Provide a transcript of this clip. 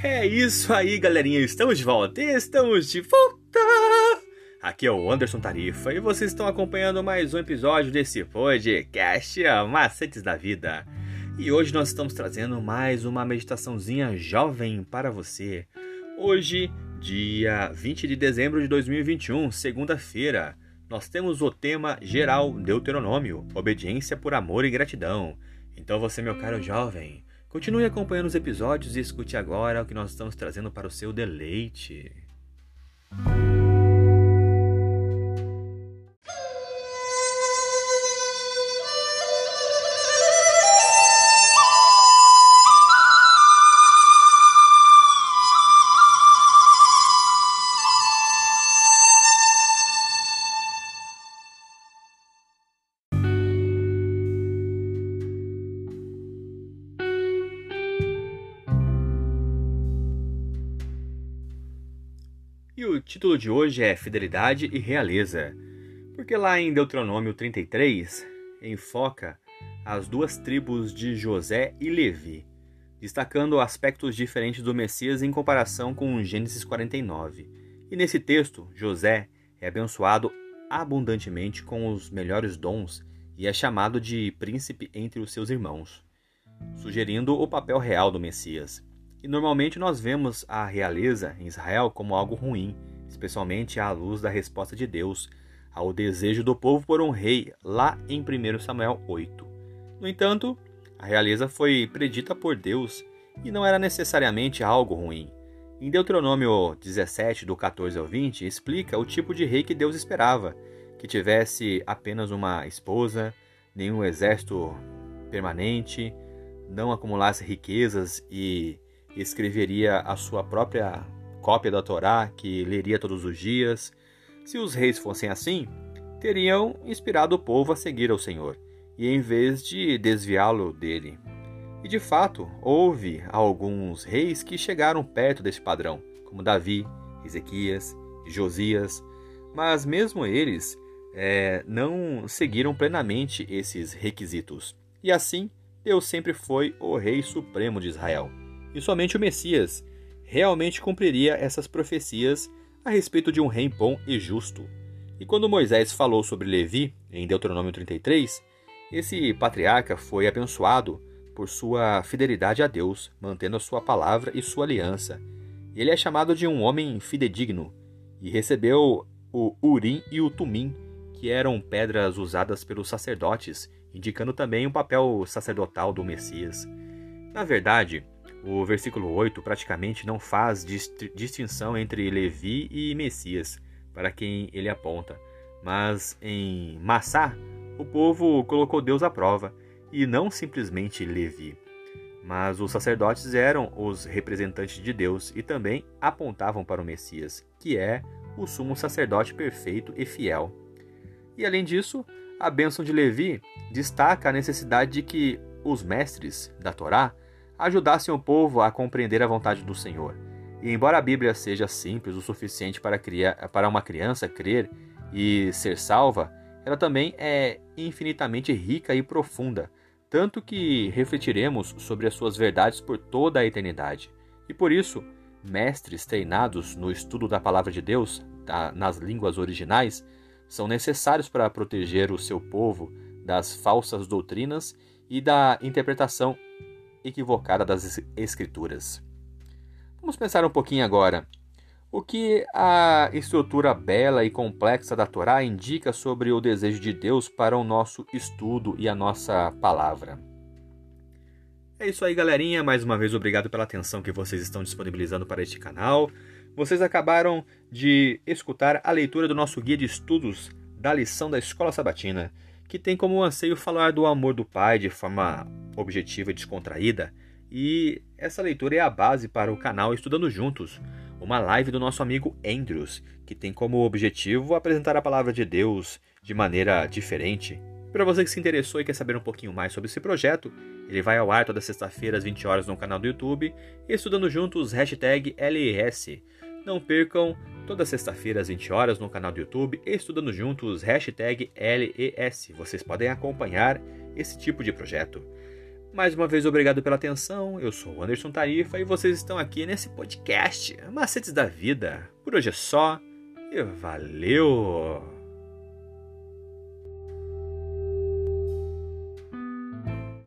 É isso aí, galerinha. Estamos de volta. Estamos de volta. Aqui é o Anderson Tarifa e vocês estão acompanhando mais um episódio desse podcast Macetes da Vida. E hoje nós estamos trazendo mais uma meditaçãozinha jovem para você. Hoje, dia 20 de dezembro de 2021, segunda-feira, nós temos o tema geral Deuteronômio, obediência por amor e gratidão. Então você, meu caro jovem, Continue acompanhando os episódios e escute agora o que nós estamos trazendo para o seu deleite. E o título de hoje é Fidelidade e Realeza, porque lá em Deuteronômio 33 enfoca as duas tribos de José e Levi, destacando aspectos diferentes do Messias em comparação com Gênesis 49. E nesse texto, José é abençoado abundantemente com os melhores dons e é chamado de príncipe entre os seus irmãos, sugerindo o papel real do Messias. E normalmente nós vemos a realeza em Israel como algo ruim, especialmente à luz da resposta de Deus ao desejo do povo por um rei, lá em 1 Samuel 8. No entanto, a realeza foi predita por Deus e não era necessariamente algo ruim. Em Deuteronômio 17, do 14 ao 20, explica o tipo de rei que Deus esperava: que tivesse apenas uma esposa, nenhum exército permanente, não acumulasse riquezas e escreveria a sua própria cópia da Torá, que leria todos os dias. Se os reis fossem assim, teriam inspirado o povo a seguir ao Senhor, e em vez de desviá-lo dele. E de fato, houve alguns reis que chegaram perto desse padrão, como Davi, Ezequias Josias, mas mesmo eles é, não seguiram plenamente esses requisitos. E assim, Deus sempre foi o Rei Supremo de Israel e somente o Messias realmente cumpriria essas profecias a respeito de um rei bom e justo. E quando Moisés falou sobre Levi, em Deuteronômio 33, esse patriarca foi abençoado por sua fidelidade a Deus, mantendo a sua palavra e sua aliança. Ele é chamado de um homem fidedigno e recebeu o Urim e o Tumim, que eram pedras usadas pelos sacerdotes, indicando também o papel sacerdotal do Messias. Na verdade, o versículo 8 praticamente não faz distinção entre Levi e Messias, para quem ele aponta, mas em Massá, o povo colocou Deus à prova, e não simplesmente Levi. Mas os sacerdotes eram os representantes de Deus e também apontavam para o Messias, que é o sumo sacerdote perfeito e fiel. E além disso, a bênção de Levi destaca a necessidade de que os mestres da Torá ajudassem o povo a compreender a vontade do Senhor. E embora a Bíblia seja simples o suficiente para, criar, para uma criança crer e ser salva, ela também é infinitamente rica e profunda, tanto que refletiremos sobre as suas verdades por toda a eternidade. E por isso, mestres treinados no estudo da palavra de Deus, nas línguas originais, são necessários para proteger o seu povo das falsas doutrinas e da interpretação equivocada das Escrituras. Vamos pensar um pouquinho agora. O que a estrutura bela e complexa da Torá indica sobre o desejo de Deus para o nosso estudo e a nossa palavra? É isso aí, galerinha. Mais uma vez, obrigado pela atenção que vocês estão disponibilizando para este canal. Vocês acabaram de escutar a leitura do nosso guia de estudos da lição da Escola Sabatina que tem como anseio falar do amor do Pai de forma objetiva e descontraída. E essa leitura é a base para o canal Estudando Juntos, uma live do nosso amigo Andrews, que tem como objetivo apresentar a palavra de Deus de maneira diferente. Para você que se interessou e quer saber um pouquinho mais sobre esse projeto, ele vai ao ar toda sexta-feira às 20 horas no canal do YouTube, Estudando Juntos, hashtag LES. Não percam toda sexta-feira às 20 horas no canal do YouTube Estudando Juntos, hashtag LES. Vocês podem acompanhar esse tipo de projeto. Mais uma vez, obrigado pela atenção. Eu sou o Anderson Tarifa e vocês estão aqui nesse podcast Macetes da Vida. Por hoje é só e valeu!